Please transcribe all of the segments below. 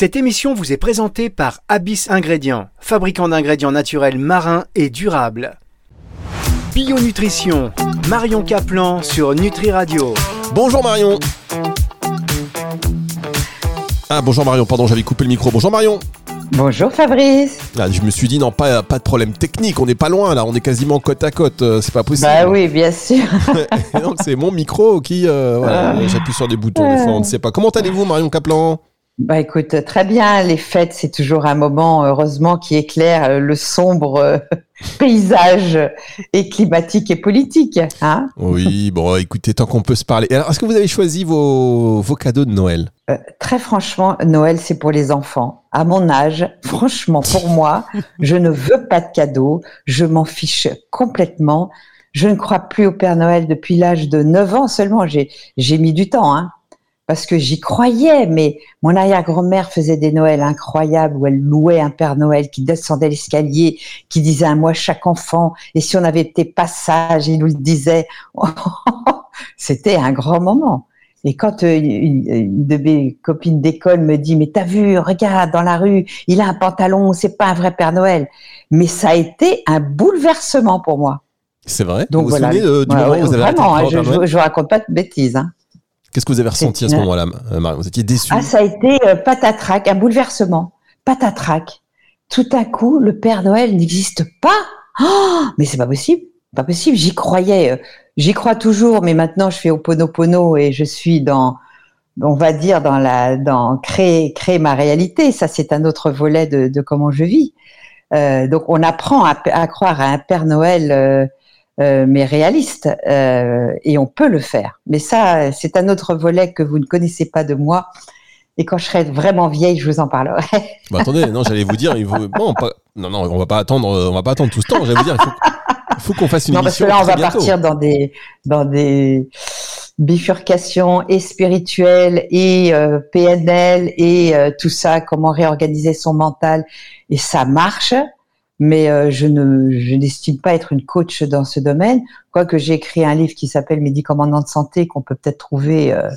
Cette émission vous est présentée par Abyss Ingrédients, fabricant d'ingrédients naturels marins et durables. Bio-nutrition, Marion Caplan sur Nutri Radio. Bonjour Marion. Ah bonjour Marion, pardon, j'avais coupé le micro. Bonjour Marion. Bonjour Fabrice. Ah, je me suis dit non, pas, pas de problème technique, on n'est pas loin là, on est quasiment côte à côte, euh, c'est pas possible. Bah oui, bien sûr. Donc c'est mon micro qui, euh, voilà, Ah. j'appuie sur des boutons, des fois on ne sait pas. Comment allez-vous Marion Caplan Bah écoute, très bien. Les fêtes, c'est toujours un moment, heureusement, qui éclaire euh, le sombre euh, paysage et climatique et politique. Hein Oui, bon écoutez, tant qu'on peut se parler. Alors, est-ce que vous avez choisi vos, vos cadeaux de Noël? Euh, très franchement, Noël, c'est pour les enfants. À mon âge, franchement, pour moi, je ne veux pas de cadeaux. Je m'en fiche complètement. Je ne crois plus au Père Noël depuis l'âge de 9 ans seulement. J'ai, j'ai mis du temps, hein, parce que j'y croyais. Mais mon arrière-grand-mère faisait des Noëls incroyables où elle louait un Père Noël qui descendait l'escalier, qui disait un mot à chaque enfant. Et si on avait été pas sage, il nous le disait. C'était un grand moment. Et quand euh, une, de mes copines d'école me dit, mais t'as vu, regarde dans la rue, il a un pantalon, c'est pas un vrai Père Noël. Mais ça a été un bouleversement pour moi. C'est vrai? Donc Vous vous voilà. souvenez de- du Ouais, moment ouais, où vous avez vraiment, hein, je, je raconte pas de bêtises. Hein. Qu'est-ce que vous avez ressenti à ce moment-là, euh, Marion Vous étiez déçu Ah, ça a été euh, patatrac, un bouleversement. Patatrac. Tout à coup, le Père Noël n'existe pas. Oh, mais c'est pas possible. Pas possible. J'y croyais. euh, J'y crois toujours, mais maintenant je fais Oponopono et je suis dans, on va dire, dans la, dans créer, créer ma réalité. Ça, c'est un autre volet de, de comment je vis. Euh, donc, on apprend à, à croire à un Père Noël, euh, euh, mais réaliste, euh, et on peut le faire. Mais ça, c'est un autre volet que vous ne connaissez pas de moi. Et quand je serai vraiment vieille, je vous en parlerai. Bah, attendez, non, j'allais vous dire, il faut... bon, pas- non, non, on va pas attendre, on va pas attendre tout ce temps. J'allais vous dire, il faut, qu'on fasse une non, parce que émission là, on va bientôt. partir dans des, dans des bifurcations et spirituelles et euh, PNL et euh, tout ça, comment réorganiser son mental. Et ça marche, mais euh, je ne, je n'estime pas être une coach dans ce domaine. Quoique j'ai écrit un livre qui s'appelle Mes 10 commandements de santé qu'on peut peut-être trouver, euh,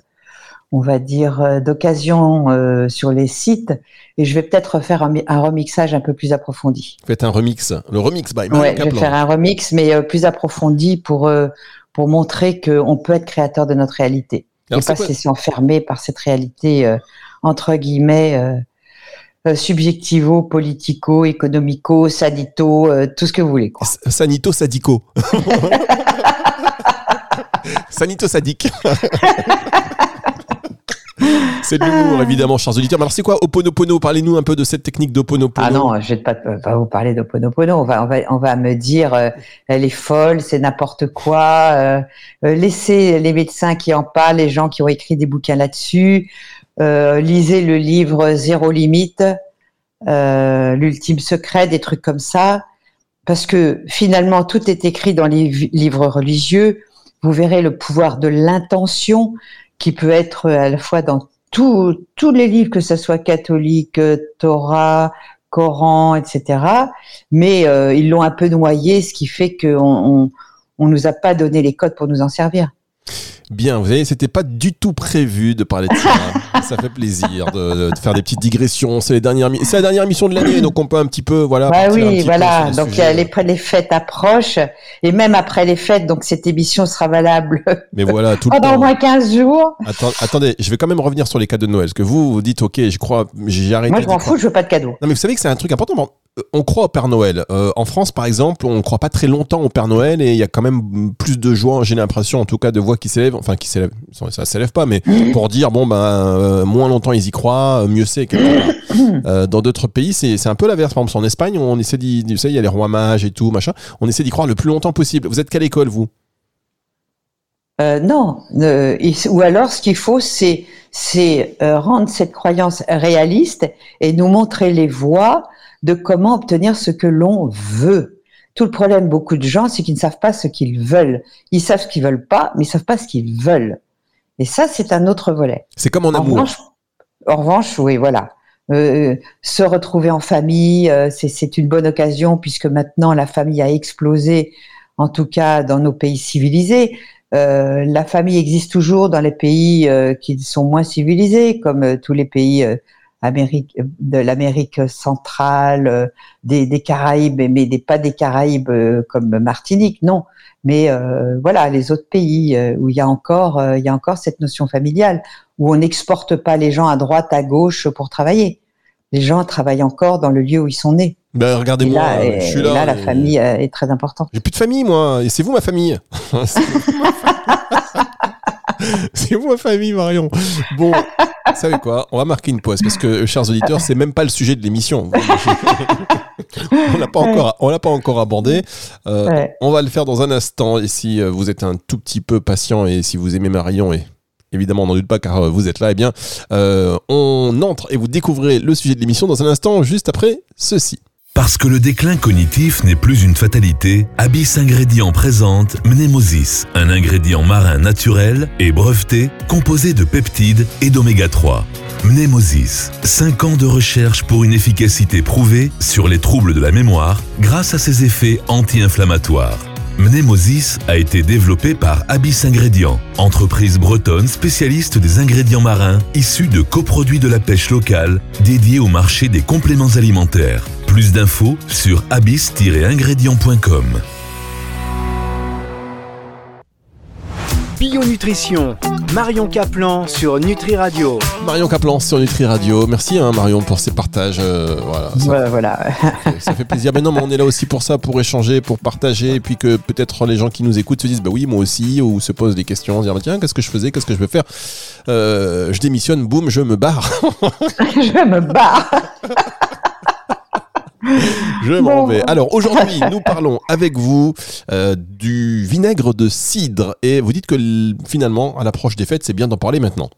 on va dire, euh, d'occasion euh, sur les sites. Et je vais peut-être faire un, un remixage un peu plus approfondi. Faites un remix, le remix by Marion Ouais, je vais faire un remix, mais euh, plus approfondi pour euh, pour montrer qu'on peut être créateur de notre réalité Alors, et pas se laisser enfermer par cette réalité euh, entre guillemets euh, euh, subjectivo, politico, économico, sanito, euh, tout ce que vous voulez. Quoi. Sanito Sadico. Sanito Sadique. c'est de l'humour, évidemment, chers auditeurs. Mais alors, c'est quoi Oponopono? Parlez-nous un peu de cette technique d'Oponopono. Ah non, je vais pas, pas vous parler d'Oponopono. On va, on va, on va me dire, euh, elle est folle, c'est n'importe quoi. Euh, euh, laissez les médecins qui en parlent, les gens qui ont écrit des bouquins là-dessus. Euh, lisez le livre Zéro limite, euh, l'ultime secret, des trucs comme ça. Parce que finalement, tout est écrit dans les livres religieux. Vous verrez le pouvoir de l'intention qui peut être à la fois dans tous les livres, que ce soit catholique, euh, Torah, Coran, etc. Mais ils l'ont un peu noyé, ce qui fait qu'on on, on nous a pas donné les codes pour nous en servir. Bien, vous voyez, c'était pas du tout prévu de parler de ça. ça fait plaisir de, de faire des petites digressions. C'est les dernières, c'est la dernière émission de l'année, donc on peut un petit peu, voilà. Bah oui, voilà. Donc y a sujets. les, les fêtes approchent et même après les fêtes, donc cette émission sera valable Mais voilà, tout le pendant au temps. moins 15 jours. Attends- attendez, je vais quand même revenir sur les cadeaux de Noël. Parce que vous, vous dites, ok, je crois, j'ai arrêté. Moi, je m'en fous, je veux pas de cadeaux. Non, mais vous savez que c'est un truc important. Euh, On croit au Père Noël. Euh, en France, par exemple, on ne croit pas très longtemps au Père Noël et il y a quand même plus de joie, j'ai l'impression, en tout cas, de voix qui s'élèvent. Enfin, qui s'élèvent. Ça s'élève pas, mais pour dire, bon, ben, euh, moins longtemps ils y croient, euh, mieux c'est. Euh, dans d'autres pays, c'est c'est un peu l'inverse. Par exemple, en Espagne, on essaie d'y. Vous savez, il y a les rois mages et tout, machin. On essaie d'y croire le plus longtemps possible. Vous êtes quelle école, vous? Euh, non, euh, ou alors ce qu'il faut, c'est c'est euh, rendre cette croyance réaliste et nous montrer les voies de comment obtenir ce que l'on veut. Tout le problème, beaucoup de gens, c'est qu'ils ne savent pas ce qu'ils veulent. Ils savent ce qu'ils veulent pas, mais ils savent pas ce qu'ils veulent. Et ça, c'est un autre volet. C'est comme en En amour. revanche, en revanche, oui, voilà. Euh, se retrouver en famille, euh, c'est- une bonne occasion puisque maintenant la famille a explosé, en tout cas dans nos pays civilisés. Euh, la famille existe toujours dans les pays euh, qui sont moins civilisés, comme euh, tous les pays euh, Amérique, de l'Amérique centrale, des, des, Caraïbes, mais des, pas des Caraïbes comme Martinique, non. Mais voilà, les autres pays où il y a encore, il y a encore cette notion familiale, où on n'exporte pas les gens à droite, à gauche pour travailler. Les gens travaillent encore dans le lieu où ils sont nés. Ben, regardez-moi, je suis là. là, la famille est très importante. J'ai plus de famille, moi, et c'est vous ma famille. c'est ma famille, Marion. Bon, vous savez quoi On va marquer une pause parce que, chers auditeurs, c'est même pas le sujet de l'émission. on l'a pas encore, on l'a pas encore abordé. Euh, on va le faire dans un instant. Et si euh, vous êtes un tout petit peu patient et si vous aimez Marion et évidemment, on n'en doute pas car euh, vous êtes là, eh bien, on entre et vous découvrez le sujet de l'émission dans un instant, juste après ceci. Parce que le déclin cognitif n'est plus une fatalité, Abyss Ingrédients présente Mnemosis, un ingrédient marin naturel et breveté composé de peptides et d'oméga 3. Mnemosis, 5 ans de recherche pour une efficacité prouvée sur les troubles de la mémoire grâce à ses effets anti-inflammatoires. Mnemosis a été développé par Abyss Ingrédients, entreprise bretonne spécialiste des ingrédients marins issus de coproduits de la pêche locale dédiés au marché des compléments alimentaires. Plus d'infos sur abyss-ingrédients.com. Bio-nutrition, Marion Caplan sur Nutri Radio. Marion Caplan sur Nutri Radio. Merci hein, Marion pour ces partages. Euh, voilà, voilà. Ça, fait plaisir. Mais non, mais on est là aussi pour ça, pour échanger, pour partager, et puis que peut-être les gens qui nous écoutent se disent bah oui, moi aussi, ou se posent des questions, dire tiens, qu'est-ce que je faisais, qu'est-ce que je veux faire? Euh, Je démissionne, boum, je me barre. je me barre. Je m'en vais. Alors aujourd'hui, nous parlons avec vous euh, du vinaigre de cidre et vous dites que finalement, à l'approche des fêtes, c'est bien d'en parler maintenant.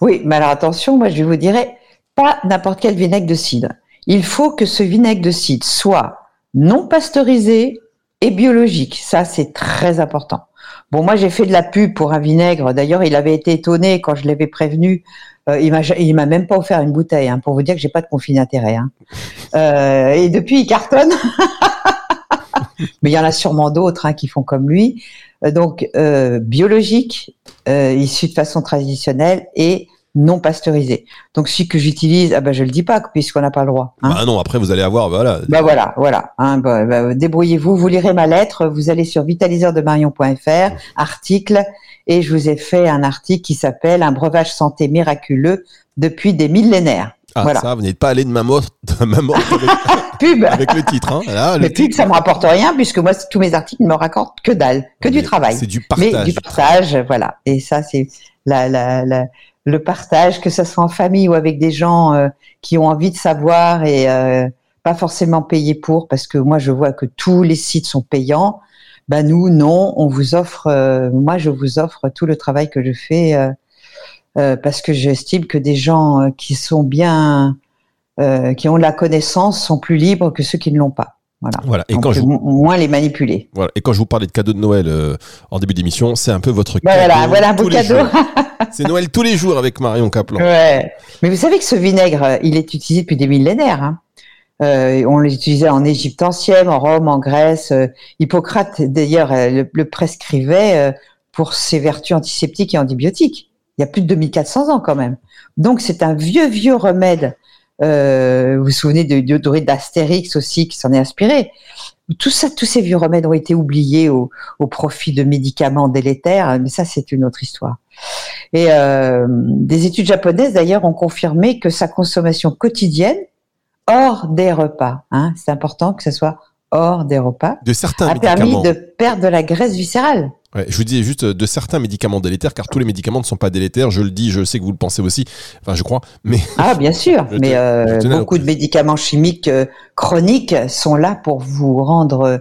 Oui, mais alors attention, moi je vous dirais pas n'importe quel vinaigre de cidre. Il faut que ce vinaigre de cidre soit non pasteurisé et biologique. Ça, c'est très important. Bon, moi, j'ai fait de la pub pour un vinaigre. D'ailleurs, il avait été étonné quand je l'avais prévenu il m'a il m'a même pas offert une bouteille hein, pour vous dire que j'ai pas de conflit d'intérêt. Hein. Euh, et depuis il cartonne. Mais il y en a sûrement d'autres hein, qui font comme lui. Euh, donc biologique, issu de façon traditionnelle et non pasteurisé. Donc celui que j'utilise, ah ben je le dis pas puisqu'on n'a pas le droit. Hein. Bah non, après vous allez avoir voilà. Bah voilà, voilà. Hein, bah, bah, débrouillez-vous, vous lirez ma lettre, vous allez sur vitaliseurdemarion.fr, article et je vous ai fait un article qui s'appelle Un breuvage santé miraculeux depuis des millénaires. Ah, voilà. ça, vous n'êtes pas allé de ma mort, de ma mort avec, pub. avec le titre. Hein. Là, le, titre, ça me rapporte rien puisque moi, tous mes articles ne me racontent que dalle, que du travail. C'est du partage. Mais du partage, voilà. Et ça, c'est la, la, la, le partage, que ce soit en famille ou avec des gens euh, qui ont envie de savoir et euh, pas forcément payer pour, parce que moi, je vois que tous les sites sont payants. Ben nous, non, on vous offre, euh, moi je vous offre tout le travail que je fais parce que j'estime que des gens qui sont bien, qui ont de la connaissance sont plus libres que ceux qui ne l'ont pas. Voilà. voilà. Et quand je moins les manipuler. Voilà. Et quand je vous parlais de cadeaux de Noël en début d'émission, c'est un peu votre ben cadeau. Voilà, voilà un beau cadeau. c'est Noël tous les jours avec Marion Caplan. Ouais. Mais vous savez que ce vinaigre, il est utilisé depuis des millénaires. Hein. Euh, on l'utilisait en Égypte ancienne, en Rome, en Grèce. Euh, Hippocrate, d'ailleurs, euh, le, prescrivait pour ses vertus antiseptiques et antibiotiques. Il y a plus de 2400 ans quand même. Donc c'est un vieux, vieux remède. Vous vous souvenez de diodorite d'Astérix aussi qui s'en est inspiré. Tout ça, tous ces vieux remèdes ont été oubliés au, profit de médicaments délétères, mais ça c'est une autre histoire. Et des études japonaises d'ailleurs ont confirmé que sa consommation quotidienne hors des repas. Hein. C'est important que ce soit hors des repas. De certains a permis de perdre de la graisse viscérale. Je vous disais juste de certains médicaments délétères, car tous les médicaments ne sont pas délétères. Je le dis, je sais que vous le pensez aussi. Enfin, je crois. Mais ah, bien sûr. mais euh, beaucoup de médicaments chimiques euh, chroniques sont là pour vous rendre, euh,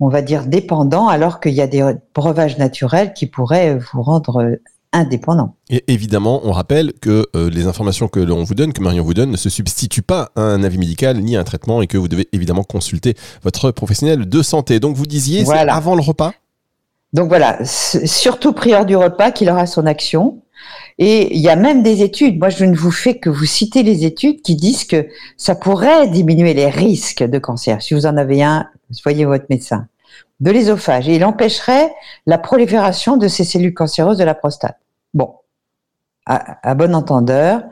on va dire, dépendant, alors qu'il y a des breuvages naturels qui pourraient vous rendre indépendant. Et évidemment, on rappelle que euh, les informations que l'on vous donne, que Marion vous donne, ne se substituent pas à un avis médical ni à un traitement et que vous devez évidemment consulter votre professionnel de santé. Donc vous disiez, c'est avant le repas? Donc voilà, surtout prieur du repas qu'il aura son action. Et il y a même des études, moi je ne vous fais que vous citer les études qui disent que ça pourrait diminuer les risques de cancer. Si vous en avez un, voyez votre médecin. De l'ésophage. Et il empêcherait la prolifération de ces cellules cancéreuses de la prostate. Bon, à, bon entendeur,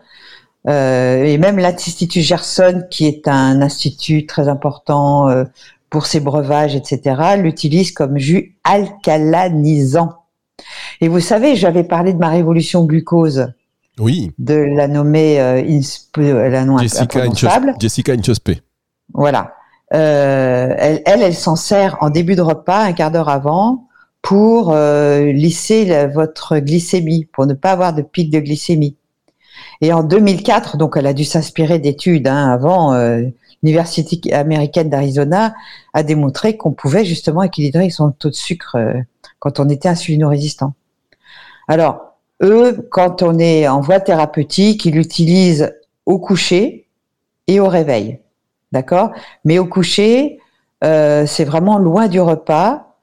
Euh, et même l'Institut Gerson, qui est un institut très important euh, pour ses breuvages, etc., l'utilise comme jus alcalanisant. Et vous savez, j'avais parlé de ma révolution glucose. Oui. De la nommer euh, la nom Jessica Jessica Inchospe. Voilà. elle, elle, elle s'en sert en début de repas, un quart d'heure avant, pour lisser votre glycémie, pour ne pas avoir de pic de glycémie. Et en 2004, donc elle a dû s'inspirer d'études hein, avant, euh, l'université américaine d'Arizona a démontré qu'on pouvait justement équilibrer son taux de sucre euh, quand on était insulino-résistant. Alors, eux, quand on est en voie thérapeutique, ils l'utilisent au coucher et au réveil. D'accord? Mais au coucher, euh, c'est vraiment loin du repas.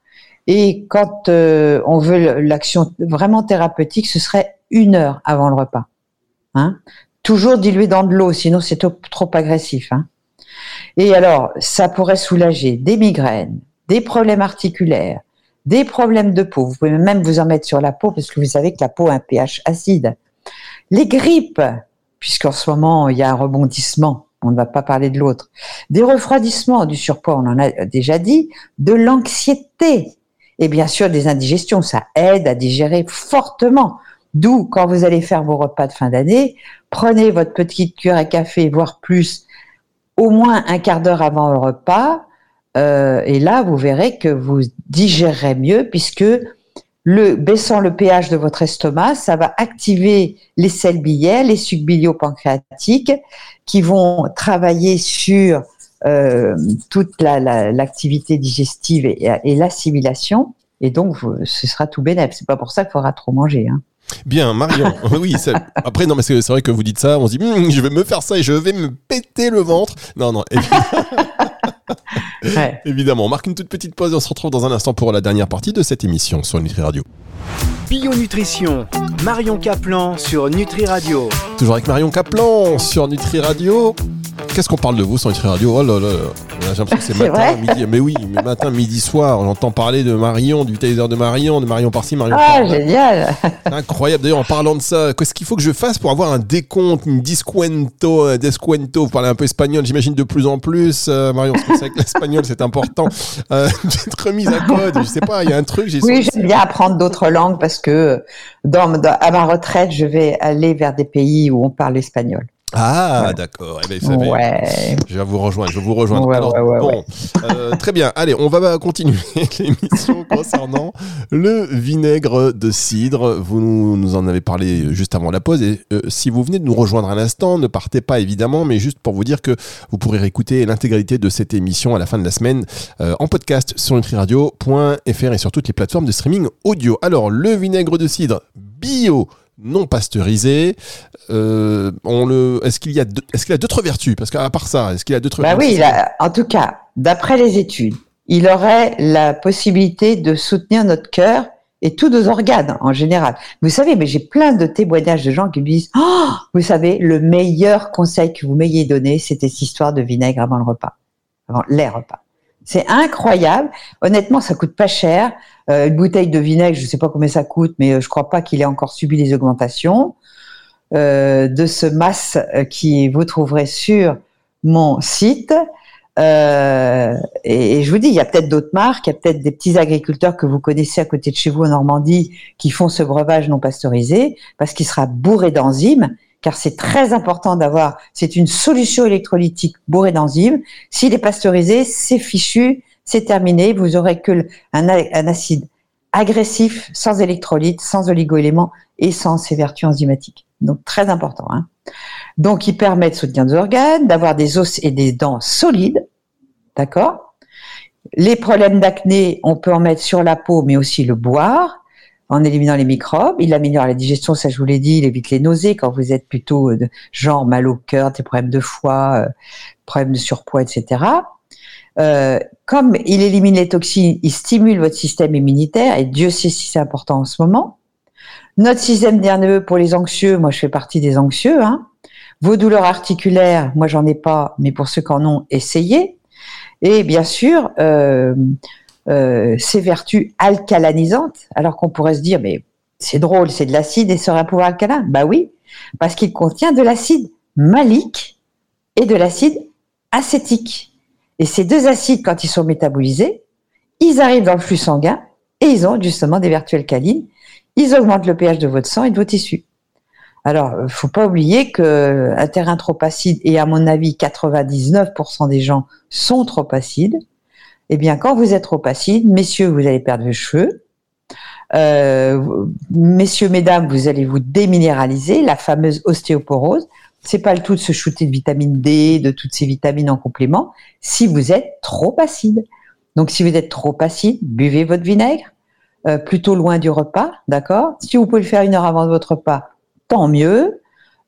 Et quand euh, on veut l'action vraiment thérapeutique, ce serait une heure avant le repas. Hein? Toujours dilué dans de l'eau, sinon c'est trop, agressif. Hein. Et alors, ça pourrait soulager des migraines, des problèmes articulaires, des problèmes de peau. Vous pouvez même vous en mettre sur la peau parce que vous savez que la peau a un pH acide. Les grippes, puisqu'en ce moment il y a un rebondissement, on ne va pas parler de l'autre. Des refroidissements, du surpoids, on en a déjà dit, de l'anxiété et bien sûr des indigestions. Ça aide à digérer fortement. D'où, quand vous allez faire vos repas de fin d'année, prenez votre petite cuillère à café, voire plus, au moins un quart d'heure avant le repas. Euh, et là, vous verrez que vous digérerez mieux puisque le baissant le pH de votre estomac, ça va activer les selles biliaires, les sucs bilio-pancréatiques, qui vont travailler sur euh, toute l'activité digestive et, l'assimilation. Et donc, ce sera tout bénéfique. C'est pas pour ça qu'il faudra trop manger. Hein. Bien, Marion. oui, après, non, mais c'est vrai que vous dites ça, on se dit, hum, je vais me faire ça et je vais me péter le ventre. Non, non, évidemment. On marque une toute petite pause et on se retrouve dans un instant pour la dernière partie de cette émission sur Nutri Radio. Bio Nutrition, Marion Caplan sur Nutri Radio. Toujours avec Marion Caplan sur Nutri Radio. Qu'est-ce qu'on parle de vous sur Nutri Radio? Oh là là, j'ai l'impression que c'est matin, midi. Mais oui, mais matin, midi, soir. J'entends parler de Marion, du taser de Marion, de Marion par-ci, Marion par-là. Ah, génial Incroyable. D'ailleurs, en parlant de ça, qu'est-ce qu'il faut que je fasse pour avoir un décompte, une discuento, un descuento? Vous parlez un peu espagnol, j'imagine de plus en plus. Euh, Marion, parce que l'espagnol, c'est important. Euh, être remise à code, je sais pas, il y a un truc. Oui, j'aime bien apprendre d'autres langues parce que dans, à ma retraite, je vais aller vers des pays où on parle espagnol. Ah, d'accord. Eh ben, Je vais vous rejoindre. Je vais vous rejoindre. bon, euh, très bien. Allez, on va continuer l'émission concernant le vinaigre de cidre. Vous nous, en avez parlé juste avant la pause. Et euh, si vous venez de nous rejoindre à l'instant, ne partez pas évidemment, mais juste pour vous dire que vous pourrez réécouter l'intégralité de cette émission à la fin de la semaine euh, en podcast sur nutriradio.fr et sur toutes les plateformes de streaming audio. Alors, le vinaigre de cidre bio non pasteurisé. Euh, on le, est-ce qu'il y a, est-ce qu'il a d'autres vertus? Parce qu'à part ça, est-ce qu'il a d'autres bah oui, en tout cas, d'après les études, il aurait la possibilité de soutenir notre cœur et tous nos organes en général. Vous savez, mais j'ai plein de témoignages de gens qui me disent, oh, vous savez, le meilleur conseil que vous m'ayez donné, c'était cette histoire de vinaigre avant le repas, avant les repas. C'est incroyable. Honnêtement, ça coûte pas cher. Euh, une bouteille de vinaigre, je ne sais pas combien ça coûte, mais euh, je crois pas qu'il ait encore subi des augmentations. Euh, de ce masse qui vous trouverez sur mon site. et, je vous dis, il y a peut-être d'autres marques, il y a peut-être des petits agriculteurs que vous connaissez à côté de chez vous en Normandie qui font ce breuvage non pasteurisé parce qu'il sera bourré d'enzymes car c'est très important d'avoir, c'est une solution électrolytique bourrée d'enzymes. S'il est pasteurisé, c'est fichu, c'est terminé. Vous aurez que un, acide agressif, sans électrolytes, sans oligoéléments et sans ses vertus enzymatiques. Donc très important. Hein. Donc il permet de soutenir des organes, d'avoir des os et des dents solides, d'accord? Les problèmes d'acné, on peut en mettre sur la peau, mais aussi le boire en éliminant les microbes. Il améliore la digestion, ça je vous l'ai dit, il évite les nausées quand vous êtes plutôt euh, de genre mal au cœur, des problèmes de foie, euh, problèmes de surpoids, etc. Euh, comme il élimine les toxines, il stimule votre système immunitaire et Dieu sait si c'est important en ce moment. Notre système nerveux pour les anxieux, moi je fais partie des anxieux. Hein. Vos douleurs articulaires, moi j'en ai pas, mais pour ceux qui en ont, essayez. Et bien sûr, euh, ses vertus alcalanisantes, alors qu'on pourrait se dire, mais c'est drôle, c'est de l'acide et ça aurait un pouvoir alcalin. Bah oui, parce qu'il contient de l'acide malique et de l'acide acétique. Et ces deux acides, quand ils sont métabolisés, ils arrivent dans le flux sanguin et ils ont justement des vertus alcalines. Ils augmentent le pH de votre sang et de vos tissus. Alors, il faut pas oublier que un terrain trop acide, et à mon avis, 99% des gens sont trop acides, eh bien, quand vous êtes trop acide, messieurs, vous allez perdre vos cheveux. Euh, messieurs, mesdames, vous allez vous déminéraliser, la fameuse ostéoporose. C'est pas le tout de se shooter de vitamine D, de toutes ces vitamines en complément, si vous êtes trop acide. Donc, si vous êtes trop acide, buvez votre vinaigre, euh, plutôt loin du repas, d'accord? Si vous pouvez le faire une heure avant votre repas, tant mieux.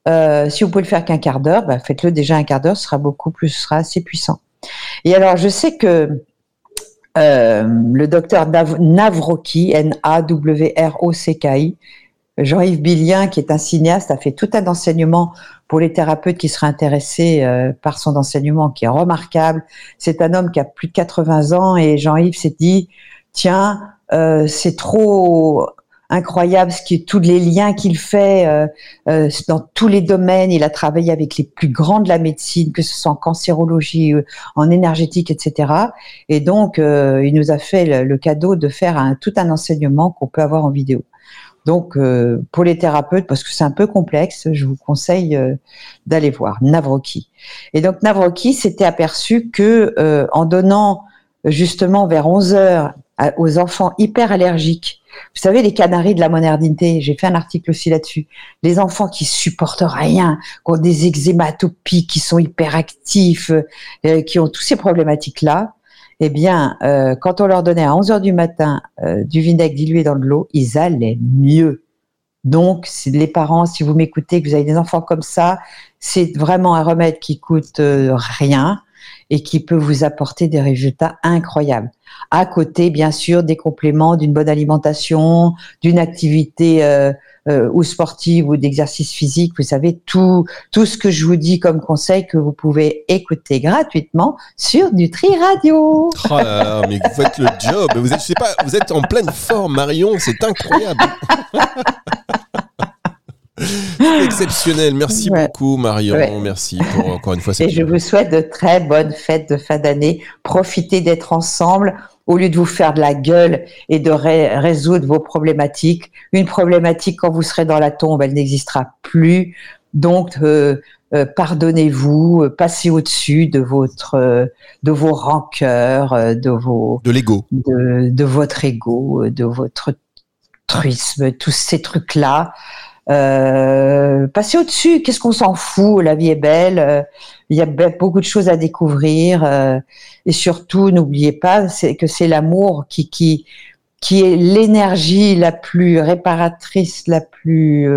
Euh, si vous pouvez le faire qu'un quart d'heure, bah, faites-le déjà un quart d'heure, ce sera beaucoup plus, ce sera assez puissant. Et alors, je sais que euh, le docteur N-A-W-R-O-C-K-I, Jean-Yves Billien, qui est un cinéaste, a fait tout un enseignement pour les thérapeutes qui seraient intéressés euh, par son enseignement, qui est remarquable. C'est un homme qui a plus de 80 ans et Jean-Yves s'est dit, tiens, euh, c'est trop incroyable ce qui est tous les liens qu'il fait euh, euh, dans tous les domaines. Il a travaillé avec les plus grands de la médecine, que ce soit en cancérologie, euh, en énergétique, etc. Et donc, il nous a fait le, cadeau de faire un, tout un enseignement qu'on peut avoir en vidéo. Donc, pour les thérapeutes, parce que c'est un peu complexe, je vous conseille d'aller voir Navroki. Et donc, Navroki s'était aperçu que en donnant justement vers 11 heures aux enfants hyper allergiques vous savez, les canaris de la modernité, j'ai fait un article aussi là-dessus. Les enfants qui supportent rien, qui ont des eczématopies, qui sont hyperactifs, euh, qui ont tous ces problématiques-là, eh bien, euh, quand on leur donnait à 11 heures du matin euh, du vinaigre dilué dans de l'eau, ils allaient mieux. Donc, les parents, si vous m'écoutez, que vous avez des enfants comme ça, c'est vraiment un remède qui coûte rien et qui peut vous apporter des résultats incroyables. À côté, bien sûr, des compléments d'une bonne alimentation, d'une activité euh, euh, ou sportive ou d'exercice physique. Vous savez tout tout ce que je vous dis comme conseil que vous pouvez écouter gratuitement sur Nutri Radio. Oh là là, mais vous faites le job. Vous êtes, je sais pas, vous êtes en pleine forme, Marion. C'est incroyable. Exceptionnel. Merci beaucoup, Marion. Merci pour encore une fois cette Et je vous souhaite de très bonnes fêtes de fin d'année. Profitez d'être ensemble au lieu de vous faire de la gueule et de résoudre vos problématiques. Une problématique, quand vous serez dans la tombe, elle n'existera plus. Donc, euh, euh, pardonnez-vous, euh, passez au-dessus de votre, de vos rancœurs, de vos, de l'ego, de, de, votre ego, de votre truisme, tous ces trucs-là. Euh, passez au-dessus, qu'est-ce qu'on s'en fout? La vie est belle, euh, il y a beaucoup de choses à découvrir euh, et surtout n'oubliez pas que c'est l'amour qui qui qui est l'énergie la plus réparatrice, la plus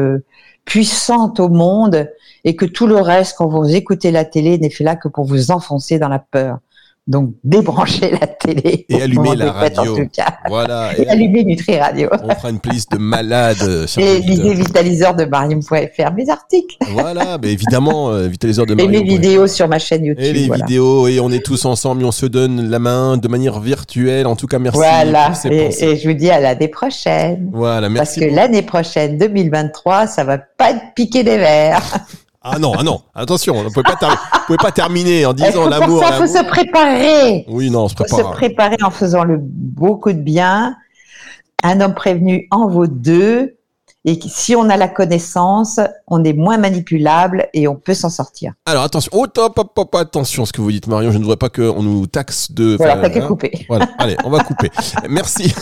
puissante au monde et que tout le reste, quand vous écoutez la télé, n'est fait là que pour vous enfoncer dans la peur. Donc débrancher la télé. Et allumer la radio. Voilà. Et, allumer Nutri Radio. On fera une playlist de malades. Sur et lisez Vitaliseur de Marion.fr, mes articles. Voilà, mais évidemment, euh, Vitaliseur de Marion. Et mes vidéos sur ma chaîne YouTube. Et les vidéos, et on est tous ensemble, et on se donne la main de manière virtuelle. En tout cas, merci. Voilà, et, et, je vous dis à l'année prochaine. Voilà, merci. Parce que l'année prochaine, 2023, ça va pas être piqué des verres. Ah non, ah non, attention, on ne pas, pouvez pas terminer en disant l'amour. Il faut se préparer. Oui, non, on se prépare. Faut se préparer en faisant le beaucoup de bien. Un homme prévenu en vaut deux. Et si on a la connaissance, on est moins manipulable et on peut s'en sortir. Alors attention, oh, top, attention ce que vous dites Marion, je ne voudrais pas qu'on nous taxe de... Voilà, t'as qu'à couper. Voilà, allez, on va couper. Merci.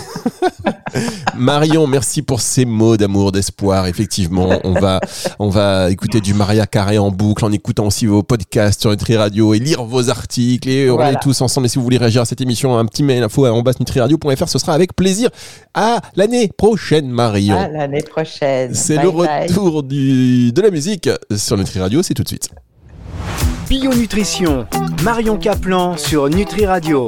Marion, merci pour ces mots d'amour, d'espoir. Effectivement, on va, on va écouter du Maria Carré en boucle en écoutant aussi vos podcasts sur Nutri Radio et lire vos articles et on est tous ensemble. Et si vous voulez réagir à cette émission, un petit mail info à nutriradio.fr, ce sera avec plaisir. À l'année prochaine, Marion. À l'année prochaine. C'est le retour du, de la musique sur Nutri Radio, c'est tout de suite. Bio Nutrition, Marion Caplan sur Nutri Radio.